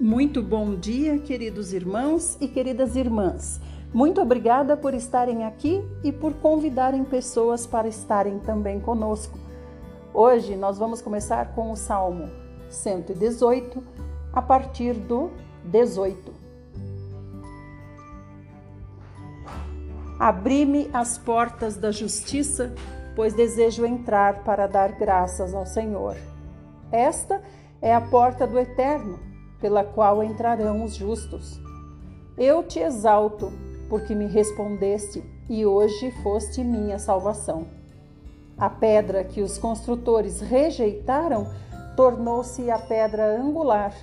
Muito bom dia, queridos irmãos e queridas irmãs. Muito obrigada por estarem aqui e por convidarem pessoas para estarem também conosco. Hoje nós vamos começar com o Salmo 118, a partir do 18. Abri-me as portas da justiça, pois desejo entrar para dar graças ao Senhor. Esta é a porta do eterno pela qual entrarão os justos. Eu te exalto, porque me respondeste e hoje foste minha salvação. A pedra que os construtores rejeitaram tornou-se a pedra angular,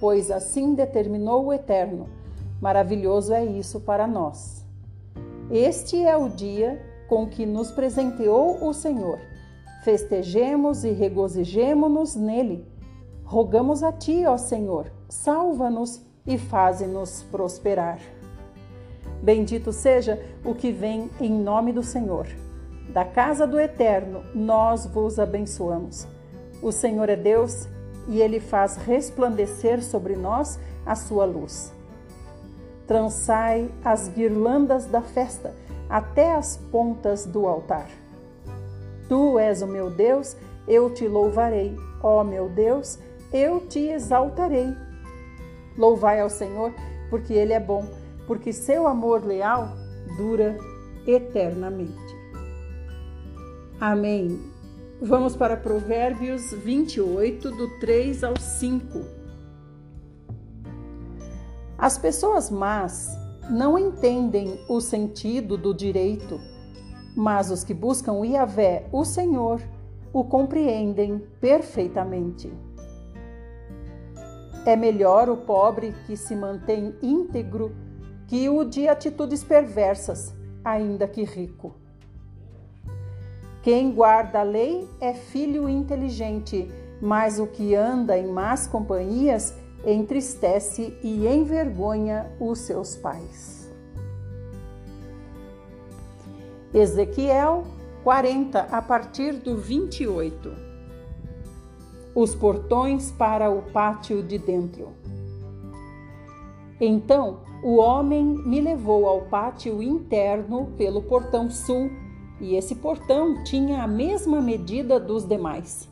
pois assim determinou o Eterno. Maravilhoso é isso para nós. Este é o dia com que nos presenteou o Senhor. Festejemos e regozijemo-nos nele Rogamos a ti, ó Senhor, salva-nos e faze-nos prosperar. Bendito seja o que vem em nome do Senhor. Da casa do Eterno, nós vos abençoamos. O Senhor é Deus e ele faz resplandecer sobre nós a sua luz. Trançai as guirlandas da festa até as pontas do altar. Tu és o meu Deus, eu te louvarei, ó meu Deus, eu te exaltarei. Louvai ao Senhor, porque Ele é bom, porque seu amor leal dura eternamente. Amém. Vamos para Provérbios 28, do 3 ao 5. As pessoas más não entendem o sentido do direito, mas os que buscam Yahvé, o Senhor, o compreendem perfeitamente. É melhor o pobre que se mantém íntegro que o de atitudes perversas, ainda que rico. Quem guarda a lei é filho inteligente, mas o que anda em más companhias entristece e envergonha os seus pais. Ezequiel 40, a partir do 28 os portões para o pátio de dentro. Então o homem me levou ao pátio interno pelo portão sul, e esse portão tinha a mesma medida dos demais.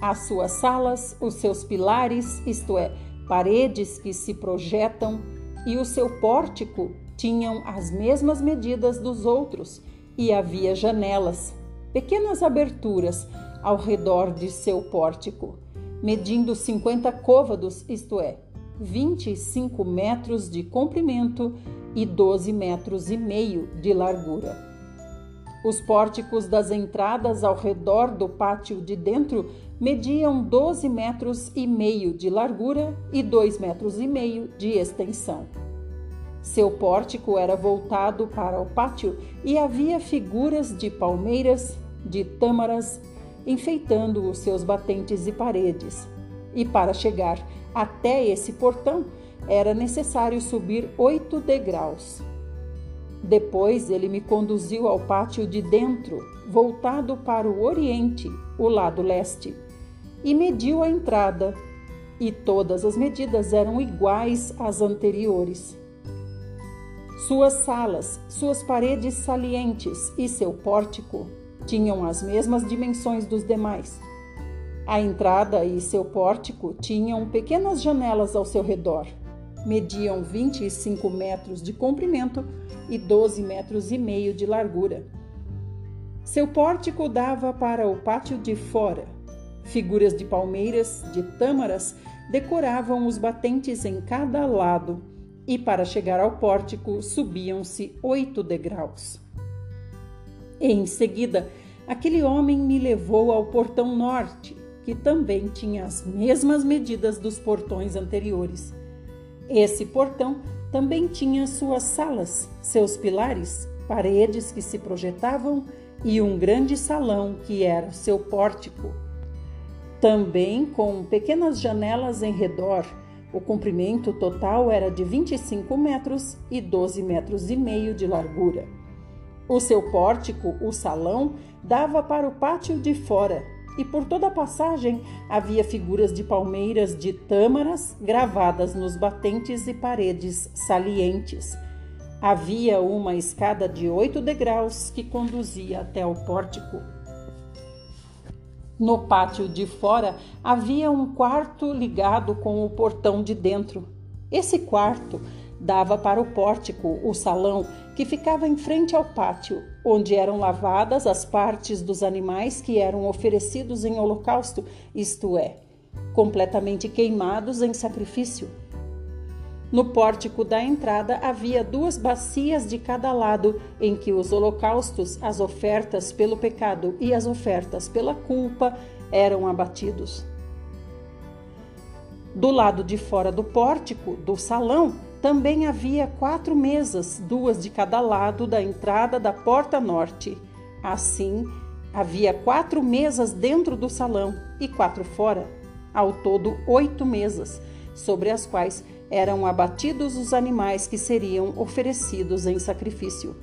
As suas salas, os seus pilares, isto é, paredes que se projetam, e o seu pórtico tinham as mesmas medidas dos outros, e havia janelas, pequenas aberturas ao redor de seu pórtico, medindo 50 côvados, isto é, 25 metros de comprimento e 12 metros e meio de largura. Os pórticos das entradas ao redor do pátio de dentro mediam 12 metros e meio de largura e 2 metros e meio de extensão. Seu pórtico era voltado para o pátio e havia figuras de palmeiras, de tâmaras enfeitando os seus batentes e paredes. E para chegar até esse portão era necessário subir oito degraus. Depois ele me conduziu ao pátio de dentro, voltado para o oriente, o lado leste, e mediu a entrada, e todas as medidas eram iguais às anteriores. Suas salas, suas paredes salientes e seu pórtico tinham as mesmas dimensões dos demais. A entrada e seu pórtico tinham pequenas janelas ao seu redor. Mediam 25 metros de comprimento e 12 metros e meio de largura. Seu pórtico dava para o pátio de fora. Figuras de palmeiras, de tâmaras, decoravam os batentes em cada lado, e para chegar ao pórtico subiam-se oito degraus. Em seguida, aquele homem me levou ao portão norte, que também tinha as mesmas medidas dos portões anteriores. Esse portão também tinha suas salas, seus pilares, paredes que se projetavam e um grande salão que era seu pórtico. Também com pequenas janelas em redor. O comprimento total era de 25 metros e 12 metros e meio de largura. O seu pórtico, o salão, dava para o pátio de fora, e por toda a passagem havia figuras de palmeiras de tâmaras gravadas nos batentes e paredes salientes. Havia uma escada de oito degraus que conduzia até o pórtico. No pátio de fora havia um quarto ligado com o portão de dentro. Esse quarto dava para o pórtico, o salão, que ficava em frente ao pátio, onde eram lavadas as partes dos animais que eram oferecidos em holocausto, isto é, completamente queimados em sacrifício. No pórtico da entrada havia duas bacias de cada lado, em que os holocaustos, as ofertas pelo pecado e as ofertas pela culpa eram abatidos. Do lado de fora do pórtico, do salão, também havia quatro mesas, duas de cada lado da entrada da porta norte. Assim, havia quatro mesas dentro do salão e quatro fora. Ao todo, oito mesas, sobre as quais eram abatidos os animais que seriam oferecidos em sacrifício.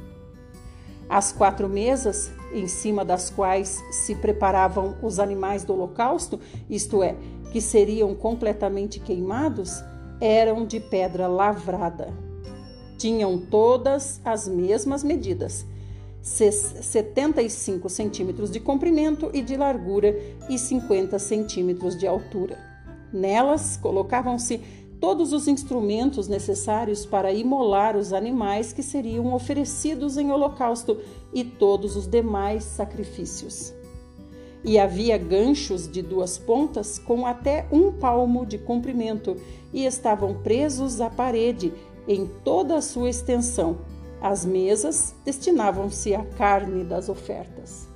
As quatro mesas, em cima das quais se preparavam os animais do holocausto, isto é, que seriam completamente queimados, eram de pedra lavrada. Tinham todas as mesmas medidas, 75 centímetros de comprimento e de largura e 50 centímetros de altura. Nelas colocavam-se todos os instrumentos necessários para imolar os animais que seriam oferecidos em holocausto e todos os demais sacrifícios. E havia ganchos de duas pontas com até um palmo de comprimento e estavam presos à parede em toda a sua extensão. As mesas destinavam-se à carne das ofertas.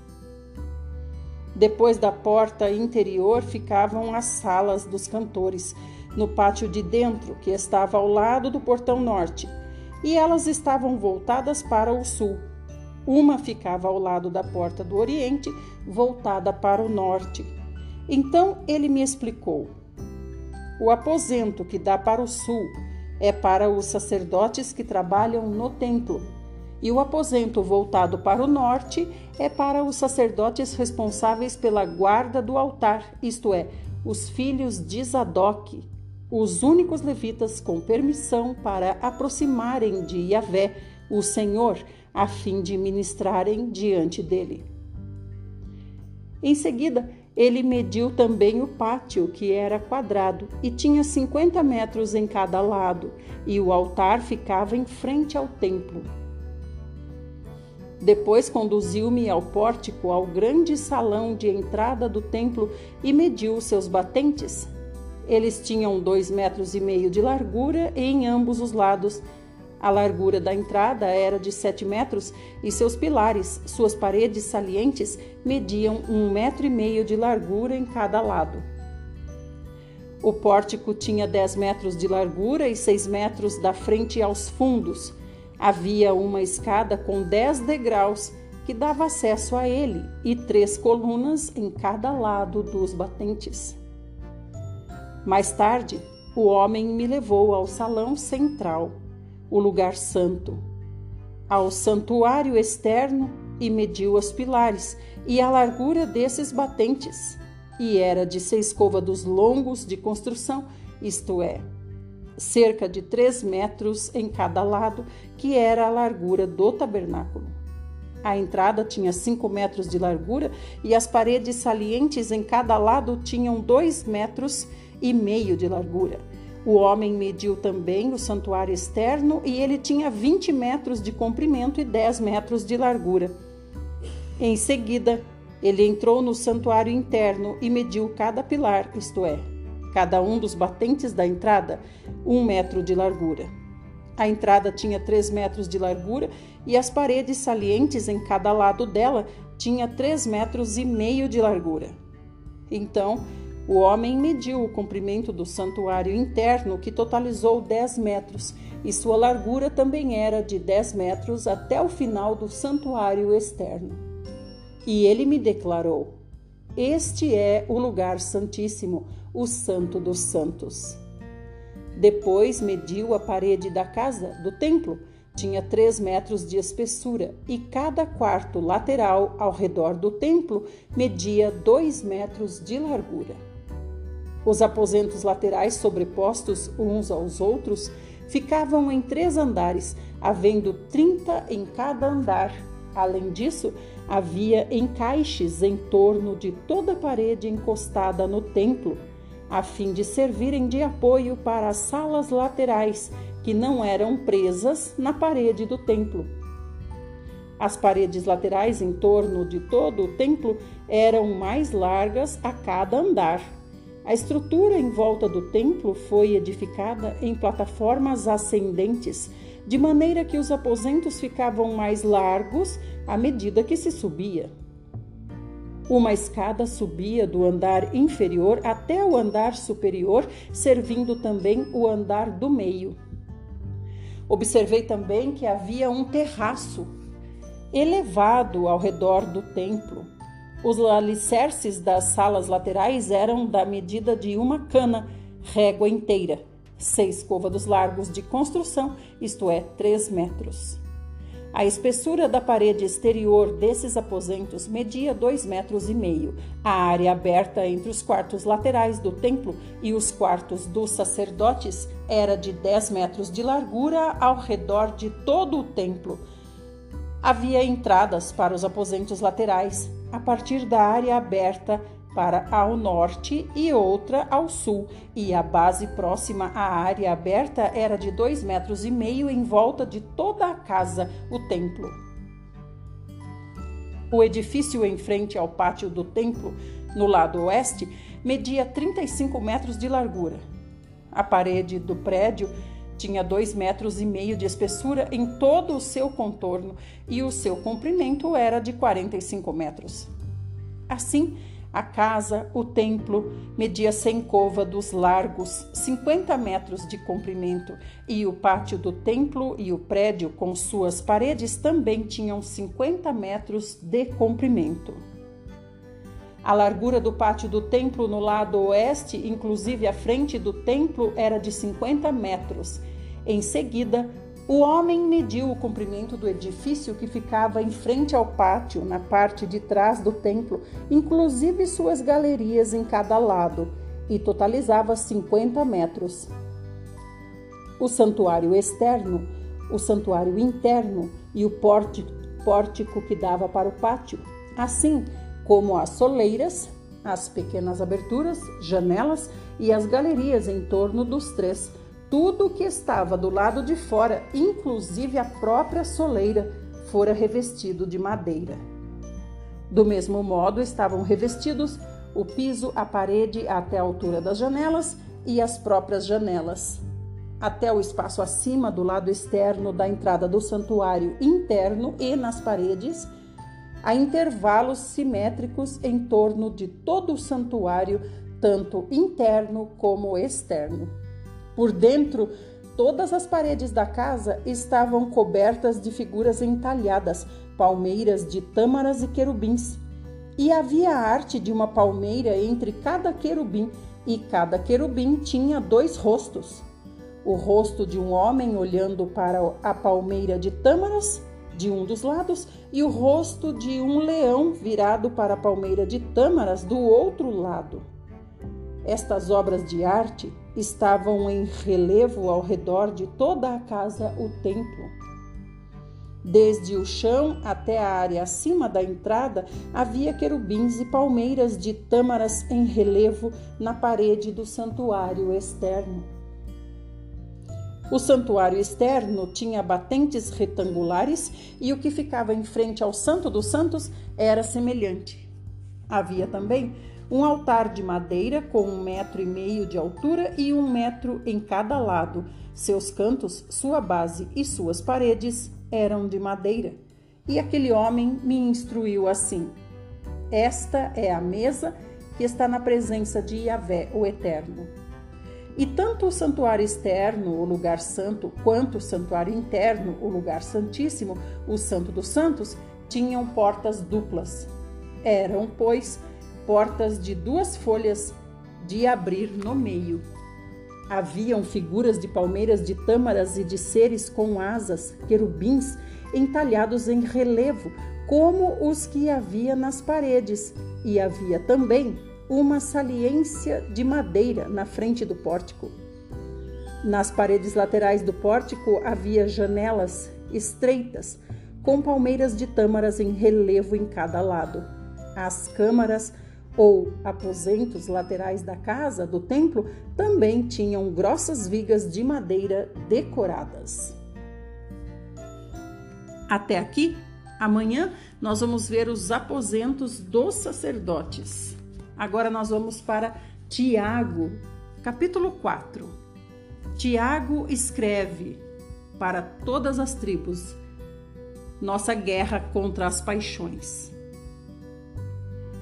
Depois da porta interior ficavam as salas dos cantores, no pátio de dentro, que estava ao lado do portão norte, e elas estavam voltadas para o sul. Uma ficava ao lado da porta do oriente, voltada para o norte. Então ele me explicou: o aposento que dá para o sul é para os sacerdotes que trabalham no templo, e o aposento voltado para o norte é para os sacerdotes responsáveis pela guarda do altar, isto é, os filhos de Zadok, os únicos levitas com permissão para aproximarem de Yahvé, o Senhor, a fim de ministrarem diante dele. Em seguida, ele mediu também o pátio, que era quadrado e tinha 50 metros em cada lado, e o altar ficava em frente ao templo. Depois conduziu-me ao pórtico, ao grande salão de entrada do templo e mediu seus batentes, eles tinham dois metros e meio de largura e em ambos os lados. A largura da entrada era de sete metros e seus pilares, suas paredes salientes, mediam um metro e meio de largura em cada lado. O pórtico tinha dez metros de largura e seis metros da frente aos fundos. Havia uma escada com dez degraus que dava acesso a ele e três colunas em cada lado dos batentes. Mais tarde, o homem me levou ao salão central, o lugar santo, ao santuário externo e mediu os pilares e a largura desses batentes, e era de seis côvados longos de construção, isto é, cerca de três metros em cada lado, que era a largura do tabernáculo. A entrada tinha cinco metros de largura e as paredes salientes em cada lado tinham dois metros e meio de largura. O homem mediu também o santuário externo e ele tinha 20 metros de comprimento e 10 metros de largura. Em seguida, ele entrou no santuário interno e mediu cada pilar, isto é, cada um dos batentes da entrada, um metro de largura. A entrada tinha três metros de largura e as paredes salientes em cada lado dela tinha três metros e meio de largura. Então, o homem mediu o comprimento do santuário interno, que totalizou 10 metros, e sua largura também era de 10 metros até o final do santuário externo. E ele me declarou: Este é o lugar santíssimo, o Santo dos Santos. Depois mediu a parede da casa, do templo, tinha três metros de espessura e cada quarto lateral ao redor do templo media dois metros de largura. Os aposentos laterais sobrepostos uns aos outros ficavam em três andares, havendo trinta em cada andar. Além disso, havia encaixes em torno de toda a parede encostada no templo, a fim de servirem de apoio para as salas laterais que não eram presas na parede do templo. As paredes laterais em torno de todo o templo eram mais largas a cada andar. A estrutura em volta do templo foi edificada em plataformas ascendentes, de maneira que os aposentos ficavam mais largos à medida que se subia. Uma escada subia do andar inferior até o andar superior, servindo também o andar do meio. Observei também que havia um terraço elevado ao redor do templo. Os alicerces das salas laterais eram da medida de uma cana, régua inteira, seis côvados largos de construção, isto é, três metros. A espessura da parede exterior desses aposentos media dois metros e meio. A área aberta entre os quartos laterais do templo e os quartos dos sacerdotes era de 10 metros de largura ao redor de todo o templo. Havia entradas para os aposentos laterais, a partir da área aberta para ao norte e outra ao sul, e a base próxima à área aberta era de dois metros e meio em volta de toda a casa, o templo. O edifício em frente ao pátio do templo, no lado oeste, media 35 metros de largura. A parede do prédio tinha dois metros e meio de espessura em todo o seu contorno e o seu comprimento era de 45 metros. Assim, a casa, o templo, media cem côvados largos, 50 metros de comprimento, e o pátio do templo e o prédio com suas paredes também tinham 50 metros de comprimento. A largura do pátio do templo no lado oeste, inclusive a frente do templo, era de 50 metros. Em seguida, o homem mediu o comprimento do edifício que ficava em frente ao pátio, na parte de trás do templo, inclusive suas galerias em cada lado, e totalizava 50 metros. O santuário externo, o santuário interno e o pórtico, que dava para o pátio, assim como as soleiras, as pequenas aberturas, janelas e as galerias em torno dos três tudo que estava do lado de fora, inclusive a própria soleira, fora revestido de madeira. Do mesmo modo estavam revestidos o piso, a parede até a altura das janelas e as próprias janelas. Até o espaço acima do lado externo da entrada do santuário interno e nas paredes, há intervalos simétricos em torno de todo o santuário, tanto interno como externo. Por dentro, todas as paredes da casa estavam cobertas de figuras entalhadas, palmeiras de tâmaras e querubins. E havia a arte de uma palmeira entre cada querubim, e cada querubim tinha dois rostos. O rosto de um homem olhando para a palmeira de tâmaras de um dos lados e o rosto de um leão virado para a palmeira de tâmaras do outro lado. Estas obras de arte estavam em relevo ao redor de toda a casa, o templo. Desde o chão até a área acima da entrada havia querubins e palmeiras de tâmaras em relevo na parede do santuário externo. O santuário externo tinha batentes retangulares e o que ficava em frente ao Santo dos Santos era semelhante. Havia também um altar de madeira com um metro e meio de altura e um metro em cada lado. Seus cantos, sua base e suas paredes eram de madeira. E aquele homem me instruiu assim: Esta é a mesa que está na presença de Yahvé, o Eterno. E tanto o santuário externo, o lugar santo, quanto o santuário interno, o lugar santíssimo, o Santo dos Santos, tinham portas duplas. Eram, pois, portas de duas folhas de abrir no meio. Haviam figuras de palmeiras de tâmaras e de seres com asas, querubins, entalhados em relevo, como os que havia nas paredes, e havia também uma saliência de madeira na frente do pórtico. Nas paredes laterais do pórtico havia janelas estreitas, com palmeiras de tâmaras em relevo em cada lado. As câmaras ou aposentos laterais da casa do templo também tinham grossas vigas de madeira decoradas. Até aqui, amanhã nós vamos ver os aposentos dos sacerdotes. Agora nós vamos para Tiago, capítulo 4. Tiago escreve para todas as tribos nossa guerra contra as paixões.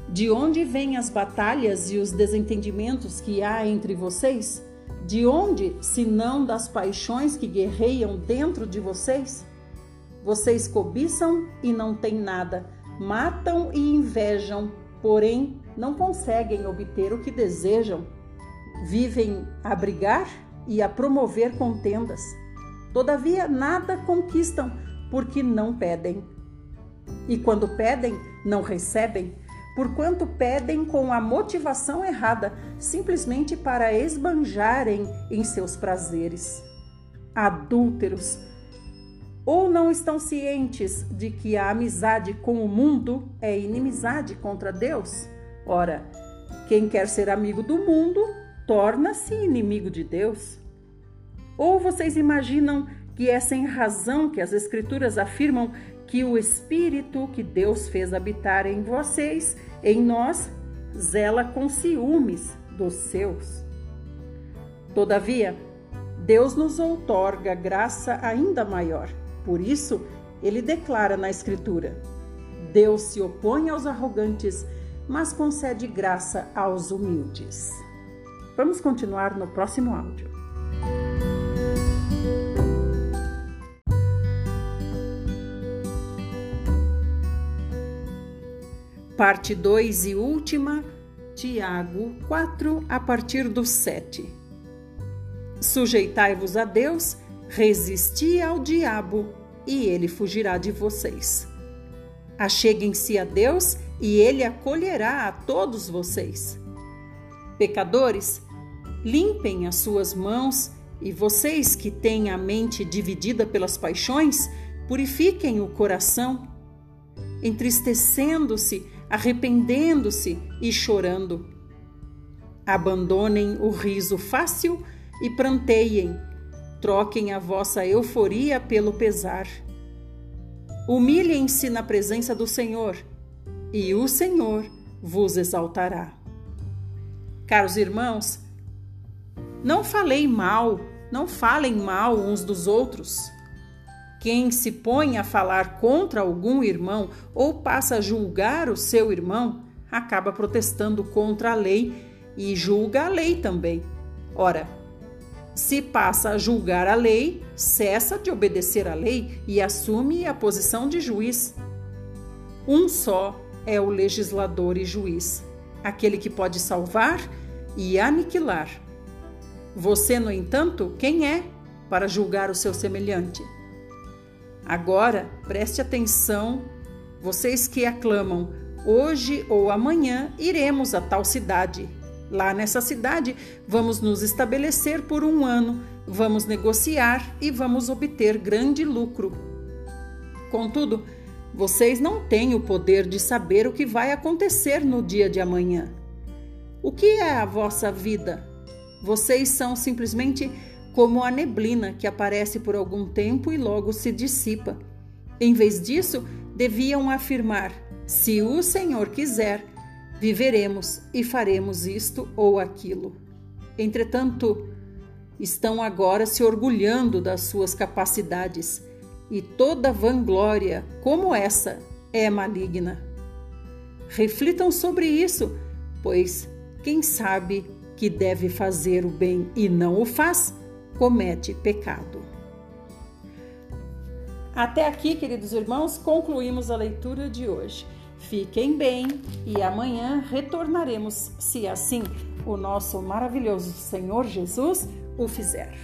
De onde vêm as batalhas e os desentendimentos que há entre vocês? De onde, se não das paixões que guerreiam dentro de vocês? Vocês cobiçam e não têm nada, matam e invejam, porém não conseguem obter o que desejam. Vivem a brigar e a promover contendas. Todavia, nada conquistam, porque não pedem. E quando pedem, não recebem, porquanto pedem com a motivação errada, simplesmente para esbanjarem em seus prazeres. Adúlteros! Ou não estão cientes de que a amizade com o mundo é inimizade contra Deus? Ora, quem quer ser amigo do mundo torna-se inimigo de Deus. Ou vocês imaginam que é sem razão que as Escrituras afirmam que o Espírito que Deus fez habitar em vocês, em nós, zela com ciúmes dos seus. Todavia, Deus nos outorga graça ainda maior. Por isso, ele declara na Escritura: Deus se opõe aos arrogantes, mas concede graça aos humildes. Vamos continuar no próximo áudio. Parte 2 e última, Tiago 4, a partir do 7. Sujeitai-vos a Deus, resisti ao diabo, e ele fugirá de vocês. Acheguem-se a Deus, e ele acolherá a todos vocês. Pecadores, limpem as suas mãos, e vocês que têm a mente dividida pelas paixões, purifiquem o coração, entristecendo-se arrependendo-se e chorando. Abandonem o riso fácil e pranteiem, troquem a vossa euforia pelo pesar. Humilhem-se na presença do Senhor, e o Senhor vos exaltará. Caros irmãos, não falei mal, não falem mal uns dos outros. Quem se põe a falar contra algum irmão ou passa a julgar o seu irmão, acaba protestando contra a lei e julga a lei também. Ora, se passa a julgar a lei, cessa de obedecer à lei e assume a posição de juiz. Um só é o legislador e juiz, aquele que pode salvar e aniquilar. Você, no entanto, quem é para julgar o seu semelhante? Agora, preste atenção, vocês que aclamam, hoje ou amanhã iremos a tal cidade. Lá nessa cidade, vamos nos estabelecer por um ano, vamos negociar e vamos obter grande lucro. Contudo, vocês não têm o poder de saber o que vai acontecer no dia de amanhã. O que é a vossa vida? Vocês são simplesmente como a neblina que aparece por algum tempo e logo se dissipa. Em vez disso, deviam afirmar: se o Senhor quiser, viveremos e faremos isto ou aquilo. Entretanto, estão agora se orgulhando das suas capacidades, e toda vanglória como essa é maligna. Reflitam sobre isso, pois quem sabe que deve fazer o bem e não o faz, comete pecado. Até aqui, queridos irmãos, concluímos a leitura de hoje. Fiquem bem e amanhã retornaremos, se assim o nosso maravilhoso Senhor Jesus o fizer.